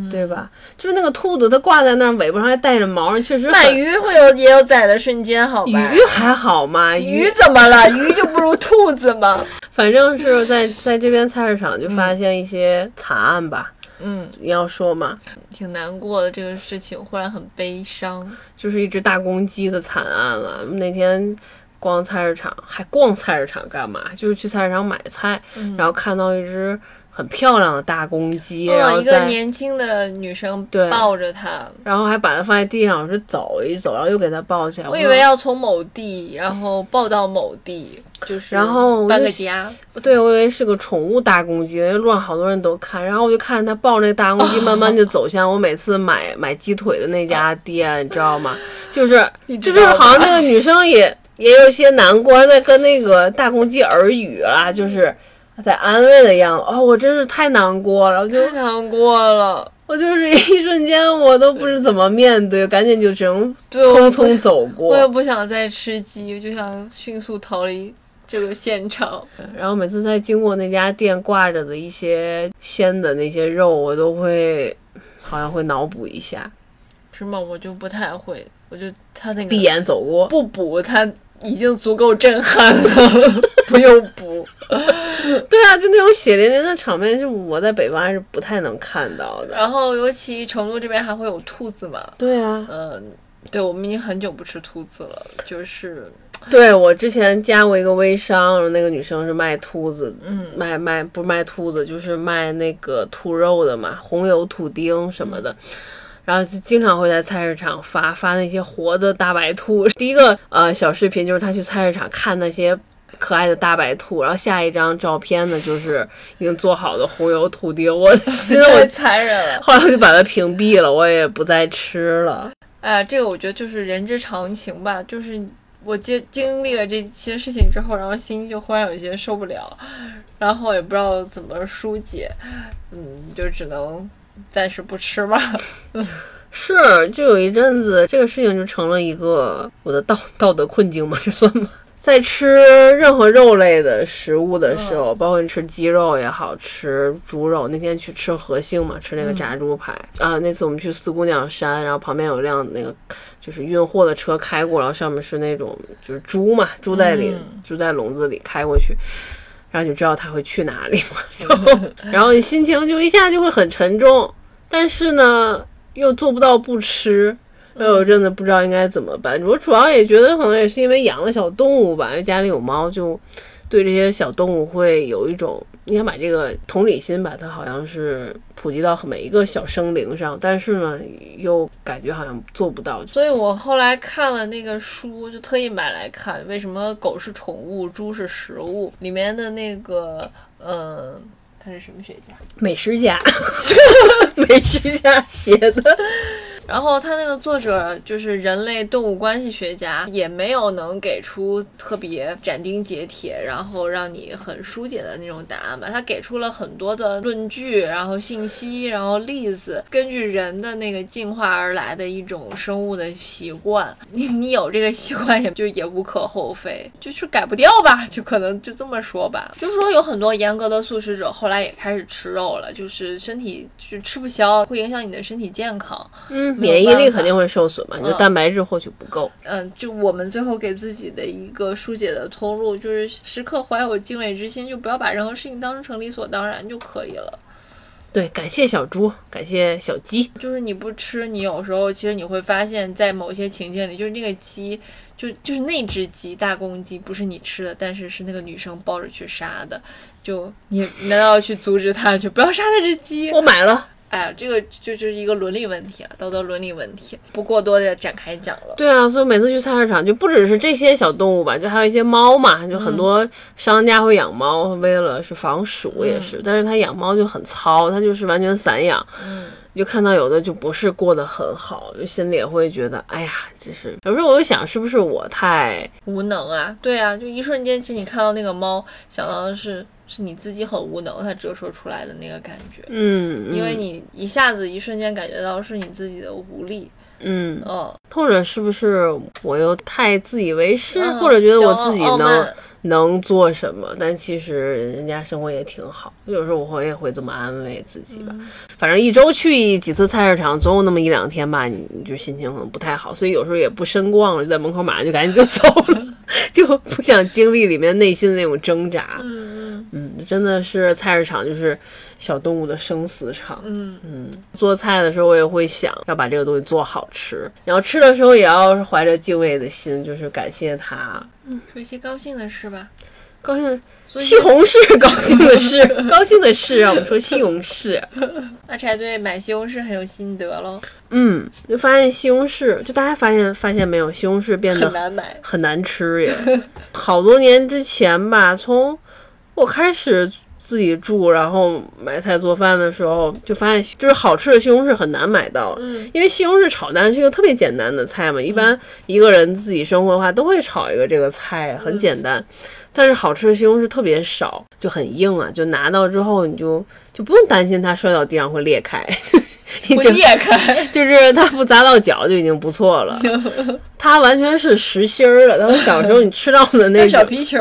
S2: 对吧？就是那个兔子，它挂在那儿，尾巴上还带着毛，确实。
S1: 买鱼会有也有宰的瞬间，好吧？
S2: 鱼还好吗？
S1: 鱼怎么了？[LAUGHS] 鱼就不如兔子吗？
S2: 反正是在在这边菜市场就发现一些惨案吧。
S1: 嗯，
S2: 你要说吗？
S1: 挺难过的这个事情，忽然很悲伤，
S2: 就是一只大公鸡的惨案了。那天逛菜市场，还逛菜市场干嘛？就是去菜市场买菜，然后看到一只。很漂亮的大公鸡，然后
S1: 一个年轻的女生抱着它，
S2: 然后还把它放在地上，是走一走，然后又给它抱起来。
S1: 我以为要从某地，然后抱到某地，就是
S2: 然后
S1: 搬个家。
S2: 对，我以为是个宠物大公鸡，因为路上好多人都看，然后我就看着它抱那个大公鸡，慢慢就走向我每次买买鸡腿的那家店，你知道吗？就是 [LAUGHS] 就是好像那个女生也也有些难关，在跟那个大公鸡耳语啦，就是。在安慰的样子哦，我真是太难过了，就
S1: 太难过了。[LAUGHS]
S2: 我就是一瞬间，我都不知怎么面对，赶紧就只能匆匆走过。
S1: 我也不想再吃鸡，就想迅速逃离这个现场。
S2: 然后每次在经过那家店挂着的一些鲜的那些肉，我都会好像会脑补一下。
S1: 是吗？我就不太会，我就他那个
S2: 闭眼走过，
S1: 不补他。已经足够震撼了，[LAUGHS] 不用补。[LAUGHS]
S2: 对啊，就那种血淋淋的场面，就我在北方还是不太能看到的。
S1: 然后，尤其成都这边还会有兔子嘛？
S2: 对啊，
S1: 嗯，对，我们已经很久不吃兔子了。就是，
S2: 对我之前加过一个微商，那个女生是卖兔子，
S1: 嗯，
S2: 卖卖不是卖兔子，就是卖那个兔肉的嘛，红油土丁什么的。然后就经常会在菜市场发发那些活的大白兔。第一个呃小视频就是他去菜市场看那些可爱的大白兔，然后下一张照片呢就是已经做好的红油兔丁。我的心 [LAUGHS] 我
S1: 残忍了。
S2: 后来我就把它屏蔽了，我也不再吃了。
S1: 哎呀，这个我觉得就是人之常情吧。就是我经经历了这些事情之后，然后心就忽然有一些受不了，然后也不知道怎么疏解，嗯，就只能。暂时不吃吧，[LAUGHS]
S2: 是，就有一阵子，这个事情就成了一个我的道道德困境嘛？[LAUGHS] 这算吗？在吃任何肉类的食物的时候，包括你吃鸡肉也好吃猪肉，那天去吃和兴嘛，吃那个炸猪排啊。那次我们去四姑娘山，然后旁边有辆那个就是运货的车开过，然后上面是那种就是猪嘛，猪在里，猪在笼子里开过去。然后就知道他会去哪里嘛，然后你心情就一下就会很沉重，但是呢又做不到不吃，哎，我真的不知道应该怎么办。我主要也觉得可能也是因为养了小动物吧，家里有猫，就对这些小动物会有一种你想把这个同理心把它好像是普及到每一个小生灵上，但是呢，又感觉好像做不到。
S1: 所以我后来看了那个书，就特意买来看，为什么狗是宠物，猪是食物？里面的那个，呃，他是什么学家？
S2: 美食家，[LAUGHS] 美食家写的。
S1: 然后他那个作者就是人类动物关系学家，也没有能给出特别斩钉截铁，然后让你很疏解的那种答案吧。他给出了很多的论据，然后信息，然后例子，根据人的那个进化而来的一种生物的习惯，你你有这个习惯也就也无可厚非，就是改不掉吧，就可能就这么说吧。就是说有很多严格的素食者后来也开始吃肉了，就是身体就吃不消，会影响你的身体健康。
S2: 嗯。免疫力肯定会受损嘛，就蛋白质获取不够。
S1: 嗯，就我们最后给自己的一个疏解的通路，就是时刻怀有敬畏之心，就不要把任何事情当成理所当然就可以了。
S2: 对，感谢小猪，感谢小鸡。
S1: 就是你不吃，你有时候其实你会发现，在某些情境里，就是那个鸡，就就是那只鸡，大公鸡，不是你吃的，但是是那个女生抱着去杀的。就你难道要去阻止他，去不要杀那只鸡？
S2: 我买了。
S1: 哎呀，这个就就是一个伦理问题啊，道德伦理问题，不过多的展开讲了。
S2: 对啊，所以每次去菜市场，就不只是这些小动物吧，就还有一些猫嘛，就很多商家会养猫，为了是防鼠也是，但是他养猫就很糙，他就是完全散养。
S1: 嗯，
S2: 就看到有的就不是过得很好，就心里也会觉得，哎呀，就是有时候我就想，是不是我太
S1: 无能啊？对啊，就一瞬间，其实你看到那个猫，想到的是。是你自己很无能，它折射出来的那个感觉。
S2: 嗯，
S1: 因为你一下子一瞬间感觉到是你自己的无力。
S2: 嗯，
S1: 哦，
S2: 或者是不是我又太自以为是，或者觉得我自己能能做什么？但其实人家生活也挺好。有时候我也会这么安慰自己吧。反正一周去几次菜市场，总有那么一两天吧，你就心情可能不太好，所以有时候也不深逛了，就在门口马上就赶紧就走了，[LAUGHS] 就不想经历里面内心的那种挣扎。
S1: 嗯。
S2: 嗯，真的是菜市场就是小动物的生死场。
S1: 嗯
S2: 嗯，做菜的时候我也会想要把这个东西做好吃，然后吃的时候也要怀着敬畏的心，就是感谢它。
S1: 嗯，说一些高兴的事吧。
S2: 高兴，西红柿高兴的事，[LAUGHS] 高兴的事让！我们说西红柿。[LAUGHS]
S1: 阿柴对买西红柿很有心得喽。
S2: 嗯，就发现西红柿，就大家发现发现没有，西红柿变得
S1: 很难买，
S2: 很难吃耶。好多年之前吧，从我开始自己住，然后买菜做饭的时候，就发现就是好吃的西红柿很难买到。
S1: 嗯，
S2: 因为西红柿炒蛋是一个特别简单的菜嘛，一般一个人自己生活的话都会炒一个这个菜，很简单。但是好吃的西红柿特别少，就很硬啊，就拿到之后你就就不用担心它摔到地上会裂开。[LAUGHS]
S1: 不裂开，[LAUGHS]
S2: 就是它不砸到脚就已经不错了。[LAUGHS] 它完全是实心儿的，它和小时候你吃到的那
S1: 小皮球，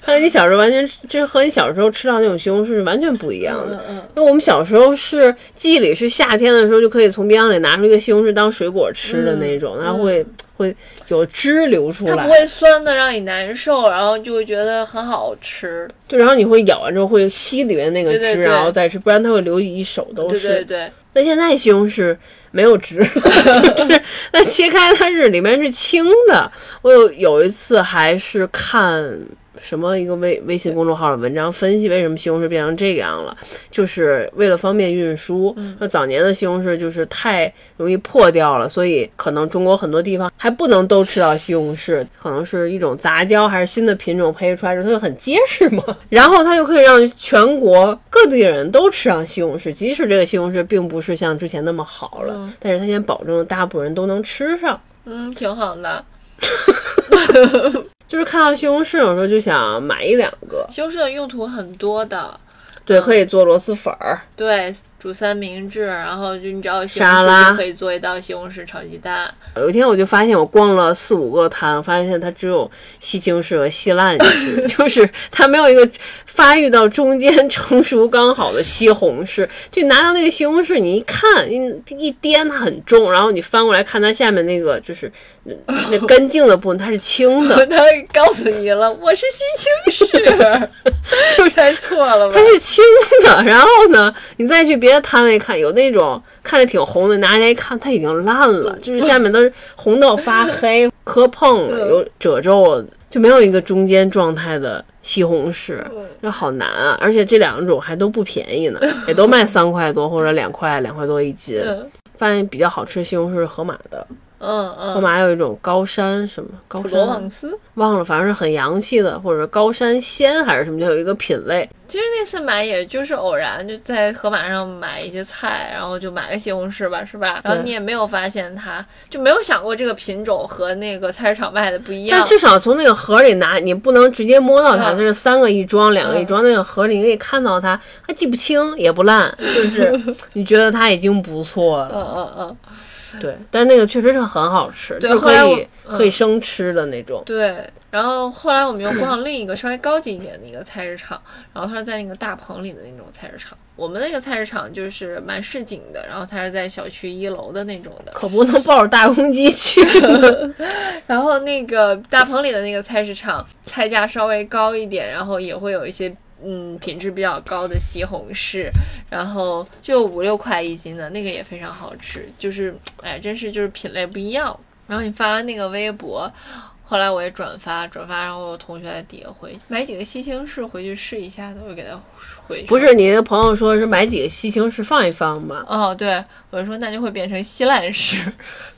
S2: 它和你小时候完全就和你小时候吃到那种西红柿是完全不一样的。
S1: 嗯
S2: 因为我们小时候是记忆里是夏天的时候就可以从冰箱里拿出一个西红柿当水果吃的那种，它会会有汁流出来，
S1: 它不会酸的让你难受，然后就会觉得很好吃。
S2: 对，然后你会咬完之后会吸里面那个汁，
S1: 然
S2: 后再吃，不然它会流一手都是。
S1: 对对对。
S2: 那现在西红柿没有汁，[LAUGHS] 就是那切开它是里面是青的。我有有一次还是看。什么一个微微信公众号的文章分析为什么西红柿变成这个样了，就是为了方便运输。那早年的西红柿就是太容易破掉了，所以可能中国很多地方还不能都吃到西红柿，可能是一种杂交还是新的品种培育出来之后它就很结实嘛，[LAUGHS] 然后它就可以让全国各地人都吃上西红柿，即使这个西红柿并不是像之前那么好了，但是它先保证大部分人都能吃上。
S1: 嗯，挺好的。[LAUGHS]
S2: 就是看到西红柿，有时候就想买一两个。
S1: 西红柿的用途很多的，
S2: 对，可以做螺蛳粉儿，
S1: 对。煮三明治，然后就你只要沙拉可以做一道西红柿炒鸡蛋。
S2: 有一天我就发现，我逛了四五个摊，发现它只有西青柿和西烂柿，[LAUGHS] 就是它没有一个发育到中间成熟刚好的西红柿。就拿到那个西红柿，你一看，一一掂它很重，然后你翻过来看它下面那个就是那根茎的部分，它是青的。[LAUGHS]
S1: 它告诉你了，我是西青柿，[LAUGHS] 就猜错了吧？
S2: 它是青的，然后呢，你再去别。的摊位看有那种看着挺红的，拿起来一看它已经烂了，就是下面都是红到发黑、[LAUGHS] 磕碰了，有褶皱，就没有一个中间状态的西红柿，这好难啊！而且这两种还都不便宜呢，也都卖三块多或者两块两块多一斤。发现比较好吃的西红柿是河马的，
S1: 嗯嗯，
S2: 河马有一种高山什么高
S1: 罗
S2: 山
S1: 旺斯。
S2: 忘了，反正是很洋气的，或者高山鲜还是什么，就有一个品类。
S1: 其实那次买也就是偶然，就在盒马上买一些菜，然后就买个西红柿吧，是吧？然后你也没有发现它，就没有想过这个品种和那个菜市场卖的不一样
S2: 但。至少从那个盒里拿，你不能直接摸到它，
S1: 嗯
S2: 它是三个一装，两个一装，那个盒里你可以看到它，它既不轻也不烂，就是 [LAUGHS] 你觉得它已经不错了。
S1: 嗯嗯嗯，
S2: 对，但是那个确实是很好吃，就可以
S1: 嗯
S2: 可以生吃的那种。
S1: 对。然后后来我们又逛另一个稍微高级一点的一个菜市场，然后它是在那个大棚里的那种菜市场。我们那个菜市场就是蛮市井的，然后它是在小区一楼的那种的。
S2: 可不能抱着大公鸡去。[LAUGHS]
S1: 然后那个大棚里的那个菜市场，菜价稍微高一点，然后也会有一些嗯品质比较高的西红柿，然后就五六块一斤的那个也非常好吃，就是哎，真是就是品类不一样。然后你发完那个微博。后来我也转发转发，然后我同学在底下回买几个西青柿回去试一下的，我就给他回
S2: 不是你的朋友说是买几个西青柿放一放吗？
S1: 哦，对我就说那就会变成稀烂柿，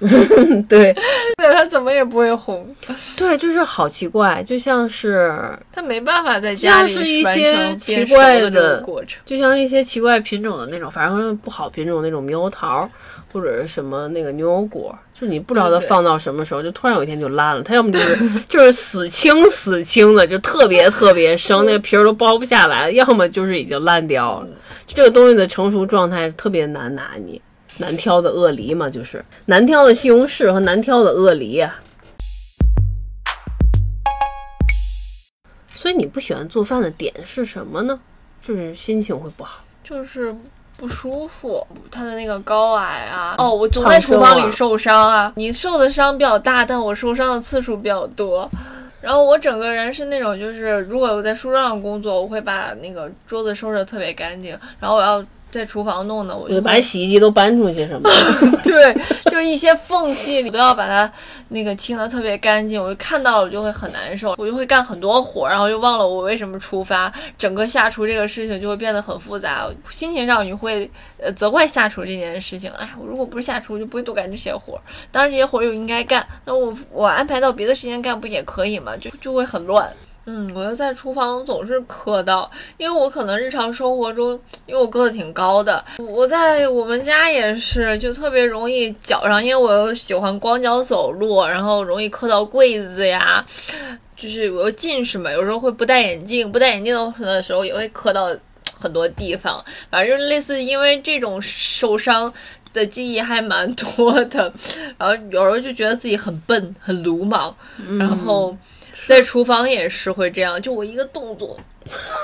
S1: [LAUGHS]
S2: 对。
S1: 对它怎么也不会红，
S2: 对，就是好奇怪，就像是
S1: 它没办法在家里
S2: 像是一奇怪
S1: 的过程。
S2: 就像一些奇怪品种的那种，反正不好品种那种猕猴桃，或者是什么那个牛油果，就你不知道它放到什么时候，就突然有一天就烂了。它要么就是就是死青死青的，就特别特别生，那个皮儿都剥不下来；要么就是已经烂掉了。就这个东西的成熟状态特别难拿捏，难挑的鳄梨嘛，就是难挑的西红柿和难挑的鳄梨呀、所以你不喜欢做饭的点是什么呢？就是心情会不好。
S1: 就是不舒服，他的那个高矮啊，哦，我总在厨房里受伤啊。你受的伤比较大，但我受伤的次数比较多。然后我整个人是那种，就是如果我在书桌上工作，我会把那个桌子收拾的特别干净。然后我要在厨房弄的，我就
S2: 把
S1: 会
S2: 洗衣机都搬出去什么的。[LAUGHS]
S1: 对，就是一些缝隙你都要把它那个清的特别干净。我就看到了，我就会很难受，我就会干很多活，然后又忘了我为什么出发，整个下厨这个事情就会变得很复杂。心情上你会呃责怪下厨这件事情，哎，我如果不是下厨，我就不会多干这些活儿。当然这些活儿又应该干，那我我安排到别的时间干不也可以吗？就就会很乱。嗯，我又在厨房总是磕到，因为我可能日常生活中，因为我个子挺高的，我在我们家也是，就特别容易脚上，因为我又喜欢光脚走路，然后容易磕到柜子呀，就是我又近视嘛，有时候会不戴眼镜，不戴眼镜的时候也会磕到很多地方，反正类似因为这种受伤。的记忆还蛮多的，然后有时候就觉得自己很笨、很鲁莽，然后在厨房也是会这样，就我一个动作，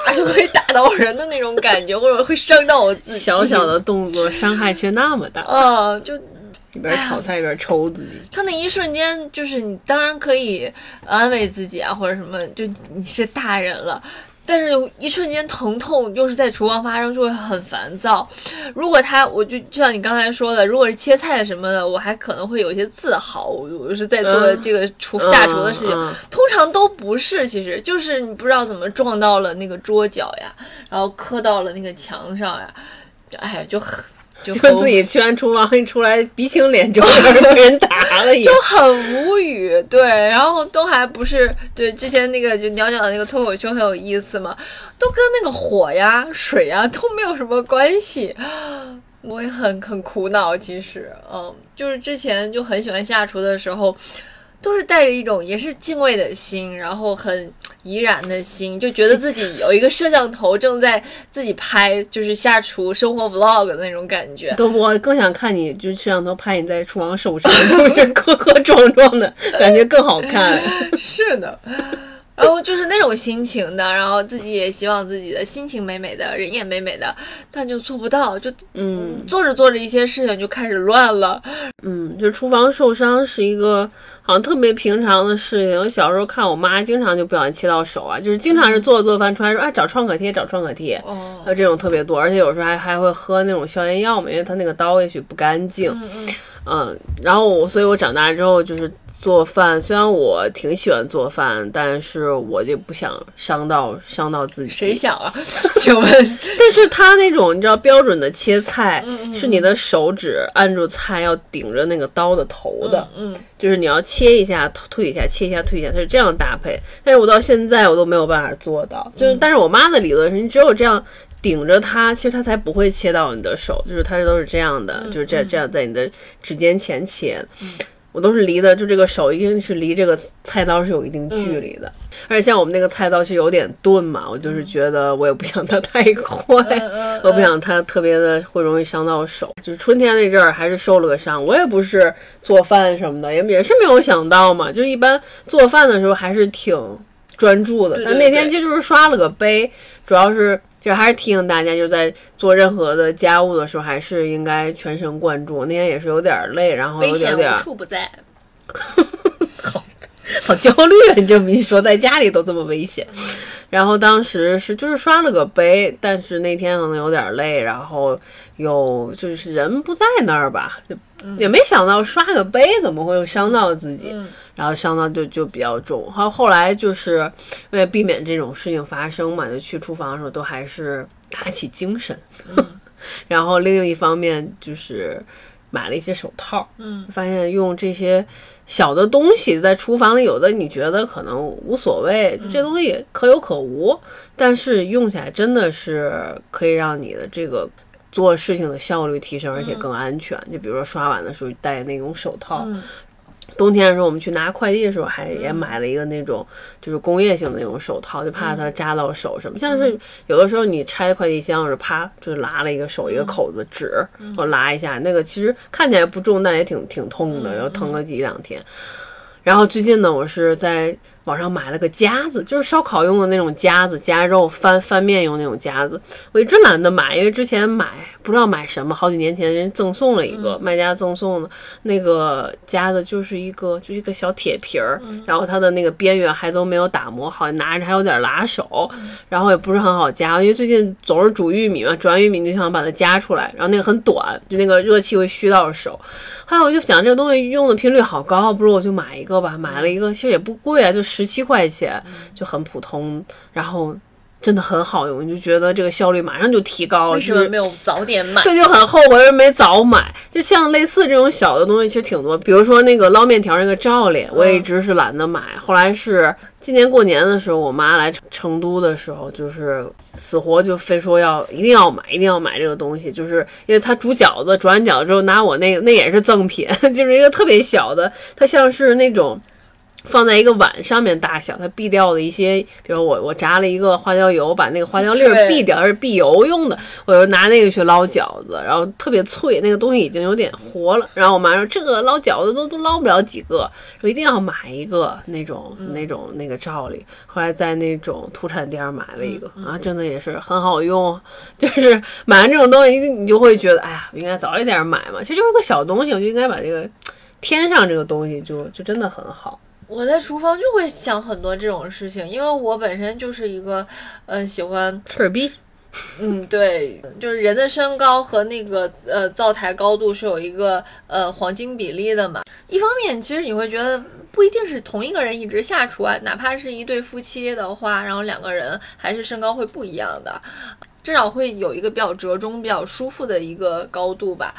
S1: 啊就会打到人的那种感觉，或者会伤到我自己。
S2: 小小的动作伤害却那么大，[LAUGHS]
S1: 嗯，就
S2: 一边炒菜一边抽自己。
S1: 他那一瞬间，就是你当然可以安慰自己啊，或者什么，就你是大人了。但是一瞬间疼痛又是在厨房发生，就会很烦躁。如果他，我就就像你刚才说的，如果是切菜什么的，我还可能会有一些自豪，我我是在做这个厨、下厨的事情。
S2: 嗯嗯
S1: 通常都不是，其实就是你不知道怎么撞到了那个桌角呀，然后磕到了那个墙上呀，哎呀，就很就
S2: 就
S1: 很
S2: 自己去完厨房一出来鼻青脸肿，[LAUGHS] 被人打了也
S1: 就。很无语，对，然后都还不是对之前那个就鸟鸟的那个脱口秀很有意思嘛，都跟那个火呀、水呀都没有什么关系，我也很很苦恼，其实，嗯，就是之前就很喜欢下厨的时候。都是带着一种也是敬畏的心，然后很怡然的心，就觉得自己有一个摄像头正在自己拍，就是下厨生活 vlog 的那种感觉。[LAUGHS]
S2: 都我更想看你，就是摄像头拍你在厨房手上，[LAUGHS] 就是磕磕撞撞的感觉更好看。[LAUGHS]
S1: 是的，然后就是那种心情的，然后自己也希望自己的心情美美的，人也美美的，但就做不到，就
S2: 嗯
S1: 做着做着一些事情就开始乱了。
S2: 嗯，就厨房受伤是一个好像特别平常的事情。我小时候看我妈经常就不小心切到手啊，就是经常是做着做饭出来说哎找创可贴找创可贴，
S1: 哦，
S2: 呃这种特别多，而且有时候还还会喝那种消炎药嘛，因为它那个刀也许不干净。
S1: 嗯嗯，
S2: 嗯，然后我，所以我长大之后就是做饭，虽然我挺喜欢做饭，但是我就不想伤到伤到自己。
S1: 谁想啊？[LAUGHS] 请问，[LAUGHS]
S2: 但是他那种你知道标准的切菜，
S1: 嗯
S2: 是你的手指按住菜要顶着那个刀的头的，
S1: 嗯，
S2: 就是你要切一下退一下，切一下退一下，它是这样搭配。但是我到现在我都没有办法做到，就是但是我妈的理论是你只有这样。顶着它，其实它才不会切到你的手，就是它都是这样的，就是这样这样在你的指尖前切。我都是离的，就这个手一定是离这个菜刀是有一定距离的。而且像我们那个菜刀是有点钝嘛，我就是觉得我也不想它太快，我不想它特别的会容易伤到手。就是春天那阵儿还是受了个伤，我也不是做饭什么的，也也是没有想到嘛。就一般做饭的时候还是挺专注的，但那天其实就是刷了个杯，主要是。就还是提醒大家，就在做任何的家务的时候，还是应该全神贯注。那天也是有点累，然后有点点
S1: 危险无处不在。[LAUGHS]
S2: 好好焦虑啊！你这么一说，在家里都这么危险。然后当时是就是刷了个杯，但是那天可能有点累，然后有就是人不在那儿吧，就也没想到刷个杯怎么会伤到自己，然后伤到就就比较重。后后来就是为了避免这种事情发生嘛，就去厨房的时候都还是打起精神。[LAUGHS] 然后另一方面就是买了一些手套，
S1: 嗯，
S2: 发现用这些小的东西在厨房里，有的你觉得可能无所谓，这东西可有可无，但是用起来真的是可以让你的这个做事情的效率提升，而且更安全。就比如说刷碗的时候戴那种手套。冬天的时候，我们去拿快递的时候，还也买了一个那种就是工业性的那种手套，就怕它扎到手什么。像是有的时候你拆快递箱，或者啪就是拉了一个手一个口子纸，我拉一下，那个其实看起来不重，但也挺挺痛的，要疼个一两天。然后最近呢，我是在网上买了个夹子，就是烧烤用的那种夹子，夹肉翻翻面用那种夹子。我一直懒得买，因为之前买不知道买什么，好几年前人赠送了一个，卖家赠送的那个夹子，就是一个就是一个小铁皮儿，然后它的那个边缘还都没有打磨好，拿着还有点拉手，然后也不是很好夹，因为最近总是煮玉米嘛，煮完玉米就想把它夹出来，然后那个很短，就那个热气会虚到手。后来我就想这个东西用的频率好高，不如我就买一个吧。买了一个，其实也不贵啊，就十七块钱，就很普通。然后真的很好用，你就觉得这个效率马上就提高了。
S1: 为什么没有早点买？
S2: 对，就很后悔没早买。就像类似这种小的东西，其实挺多。比如说那个捞面条那个罩脸，我也一直是懒得买。后来是今年过年的时候，我妈来成都的时候，就是死活就非说要一定要买，一定要买这个东西，就是因为她煮饺子，煮完饺子之后拿我那个，那也是赠品，[LAUGHS] 就是一个特别小的，它像是那种。放在一个碗上面大小，它避掉的一些，比如我我炸了一个花椒油，把那个花椒粒儿避掉，是避油用的，我就拿那个去捞饺子，然后特别脆，那个东西已经有点活了。然后我妈说这个捞饺子都都捞不了几个，说一定要买一个那种那种那个罩里。后来在那种土产店买了一个啊，真的也是很好用。就是买完这种东西，你就会觉得，哎呀，应该早一点买嘛。其实就是个小东西，我就应该把这个添上这个东西，就就真的很好。
S1: 我在厨房就会想很多这种事情，因为我本身就是一个，呃，喜欢
S2: 吹逼，
S1: 嗯，对，就是人的身高和那个呃灶台高度是有一个呃黄金比例的嘛。一方面，其实你会觉得不一定是同一个人一直下厨啊，哪怕是一对夫妻的话，然后两个人还是身高会不一样的，至少会有一个比较折中、比较舒服的一个高度吧，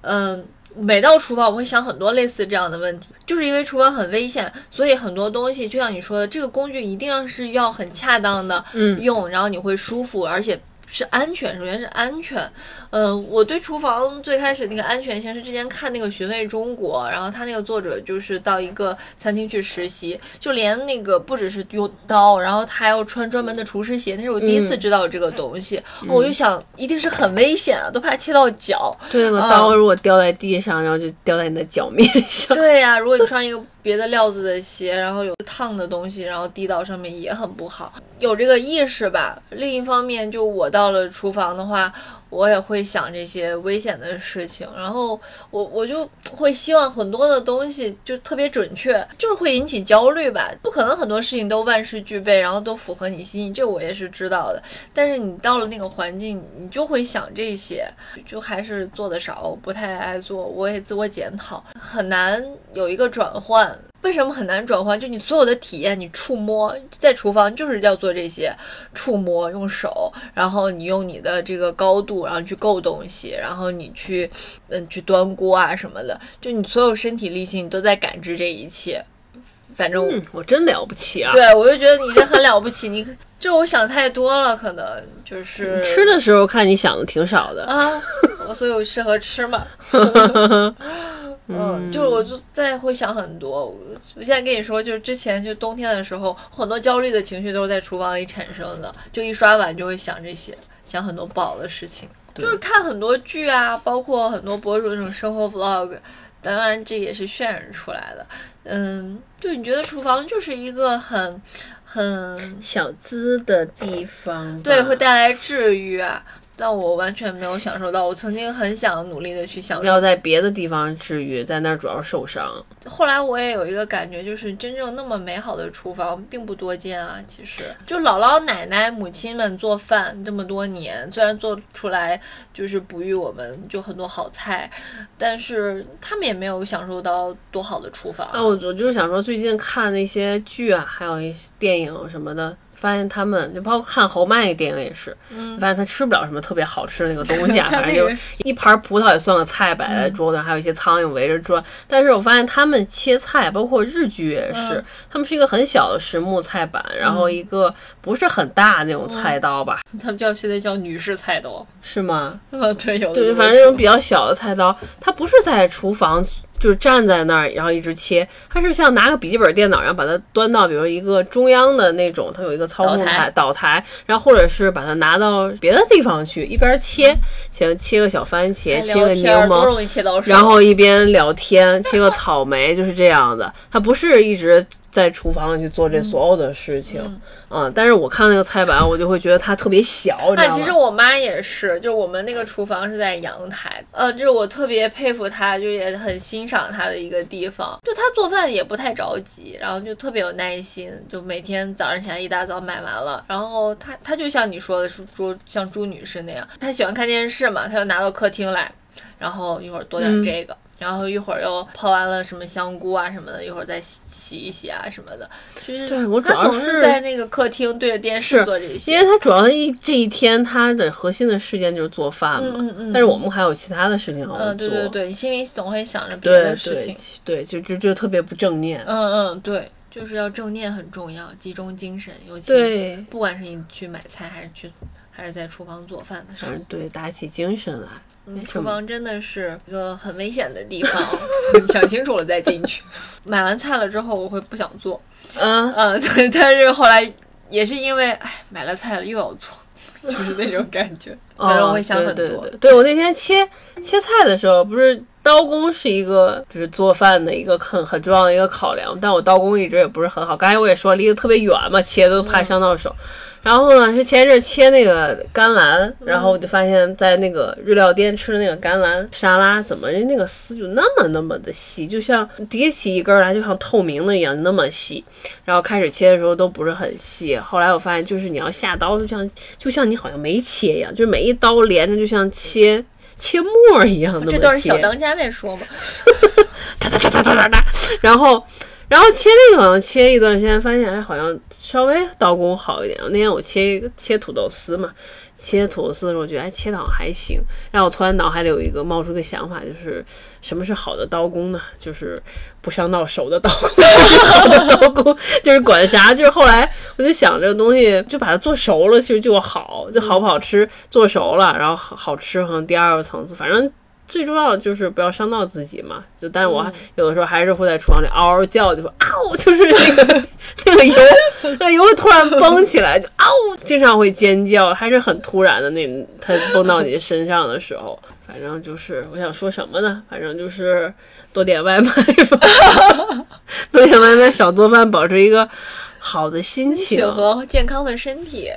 S1: 嗯。每到厨房，我会想很多类似这样的问题，就是因为厨房很危险，所以很多东西就像你说的，这个工具一定要是要很恰当的用，然后你会舒服，而且是安全。首先是安全，嗯，我对厨房最开始那个安全性是之前看那个《寻味中国》，然后他那个作者就是到一个餐厅去实习，就连那个不只是用刀，然后他还要穿专门的厨师鞋，那是我第一次知道这个东西，我就想一定是很危险啊，都怕切到脚。
S2: 对嘛，刀如果掉在地上，然后就掉在你的脚面上。
S1: 对呀、如果你穿一个别的料子的鞋，然后有烫的东西，然后滴到上面也很不好。有这个意识吧。另一方面，就我到了厨房的话，我也会想这些危险的事情，然后我我就会希望很多的东西就特别准确，就是会引起焦虑吧。不可能很多事情都万事俱备，然后都符合你心意，这我也是知道的。但是你到了那个环境，你就会想这些，就还是做的少，不太爱做，我也自我检讨，很难有一个转换。为什么很难转换？就你所有的体验，你触摸在厨房就是要做这些触摸，用手，然后你用你的这个高度，然后去够东西，然后你去嗯去端锅啊什么的，就你所有身体力行，你都在感知这一切。反正
S2: 嗯，我真了不起啊！
S1: 对我就觉得你这很了不起，你就我想太多了，可能就是
S2: 吃的时候看你想的挺少的。
S1: 啊，我所以我适合吃嘛。[LAUGHS] 嗯，就是我就再会想很多。我我现在跟你说，就是之前就冬天的时候，很多焦虑的情绪都是在厨房里产生的，就一刷碗就会想这些，想很多不好的事情。就是看很多剧啊，包括很多博主那种生活 vlog，当然这也是渲染出来的。嗯，就你觉得厨房就是一个很很
S2: 小资的地方，
S1: 对，会带来治愈啊。但我完全没有享受到。我曾经很想努力的去享受，
S2: 要在别的地方治愈，在那儿主要受伤。
S1: 后来我也有一个感觉，就是真正那么美好的厨房并不多见啊。其实，就姥姥奶奶、母亲们做饭这么多年，虽然做出来就是哺育我们就很多好菜，但是他们也没有享受到多好的厨房。
S2: 啊，我我就是想说，最近看那些剧啊，还有一些电影什么的。发现他们就包括看侯麦那个电影也是，发现他吃不了什么特别好吃的那个东西啊，[LAUGHS] 反正就一盘葡萄也算个菜摆在桌子上，还有一些苍蝇围着转。但是我发现他们切菜，包括日剧也是，他们是一个很小的实木菜板，然后一个不是很大那种菜刀吧，[LAUGHS]
S1: 他们叫现在叫女士菜刀
S2: 是吗？
S1: 啊，[LAUGHS] 对，有
S2: 对，反正那种比较小的菜刀，它不是在厨房。就是站在那儿，然后一直切。它是像拿个笔记本电脑，然后把它端到，比如一个中央的那种，它有一个操控台岛台，然后或者是把它拿到别的地方去，一边切，像切个小番茄，切个柠檬，然后一边聊天，切个草莓，就是这样的。它不是一直。在厨房里去做这所有的事情，嗯，但是我看那个菜板，我就会觉得它特别小。
S1: 那其实我妈也是，就我们那个厨房是在阳台，呃，就是我特别佩服她，就也很欣赏她的一个地方。就她做饭也不太着急，然后就特别有耐心，就每天早上起来一大早买完了，然后她她就像你说的是朱像朱女士那样，她喜欢看电视嘛，她就拿到客厅来，然后一会儿多点这个。然后一会儿又泡完了什么香菇啊什么的，一会儿再洗一洗啊什么的。就是他总是在那个客厅对着电视做这些，
S2: 因为他主要一这一天他的核心的事件就是做饭
S1: 嘛。嗯嗯。
S2: 但是我们还有其他的事情要做。
S1: 嗯，对对对，你心里总会想着别的事情。
S2: 对，就就就特别不正念。
S1: 嗯嗯，对，就是要正念很重要，集中精神，尤其不管是你去买菜还是去还是在厨房做饭的时候，
S2: 对，打起精神来。
S1: 嗯，厨房真的是一个很危险的地方，[LAUGHS] 想清楚了再进去。[LAUGHS] 买完菜了之后，我会不想做。
S2: 嗯
S1: 但是后来也是因为，哎，买了菜了又要做，就是那种感觉。反正我会想很多。
S2: 对对对，我那天切切菜的时候，不是刀工是一个就是做饭的一个很很重要的一个考量，但我刀工一直也不是很好。刚才我也说离得特别远嘛，切都怕伤到手。然后呢，是前一阵切那个甘蓝，然后我就发现，在那个日料店吃的那个甘蓝沙拉，怎么人那个丝就那么那么的细，就像叠起一根来，就像透明的一样，那么细。然后开始切的时候都不是很细，后来我发现，就是你要下刀，就像就像你好像没切一样，就是每一刀连着，就像切切沫一样的。
S1: 这段是小当家在说嘛，[LAUGHS]
S2: 哒哒哒哒哒哒哒，然后。然后切那个好像切一段时间，发现哎，好像稍微刀工好一点。那天我切切土豆丝嘛，切土豆丝的时候，我觉得哎，切的好像还行。然后我突然脑海里有一个冒出个想法，就是什么是好的刀工呢？就是不伤到手的刀工。好 [LAUGHS] 的刀工就是管辖？就是后来我就想这个东西，就把它做熟了，其实就好，就好不好吃，做熟了，然后好好吃，可能第二个层次，反正。最重要的就是不要伤到自己嘛，就但是我有的时候还是会在厨房里嗷嗷叫，就说啊，就是那个那个油，那油突然蹦起来，就啊，经常会尖叫，还是很突然的那它蹦到你身上的时候，反正就是我想说什么呢？反正就是多点外卖吧，[LAUGHS] 多点外卖，少做饭，保持一个好的心情 [LAUGHS]
S1: 和健康的身体。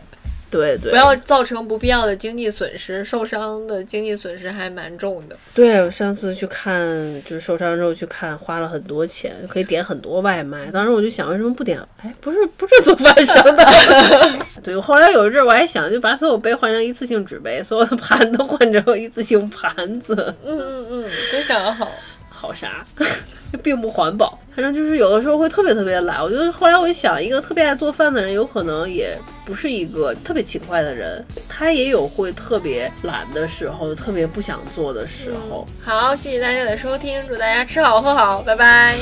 S2: 对对，
S1: 不要造成不必要的经济损失，受伤的经济损失还蛮重的。
S2: 对我上次去看，就是受伤之后去看，花了很多钱，可以点很多外卖。当时我就想，为什么不点？哎，不是不是做饭香的。[LAUGHS] 对，我后来有一阵我还想，就把所有杯换成一次性纸杯，所有的盘都换成一次性盘子。
S1: 嗯嗯嗯，非常好。
S2: 好啥？并不环保。反正就是有的时候会特别特别懒。我觉得后来我就想，一个特别爱做饭的人，有可能也不是一个特别勤快的人，他也有会特别懒的时候，特别不想做的时候。
S1: 好，谢谢大家的收听，祝大家吃好喝好，拜拜。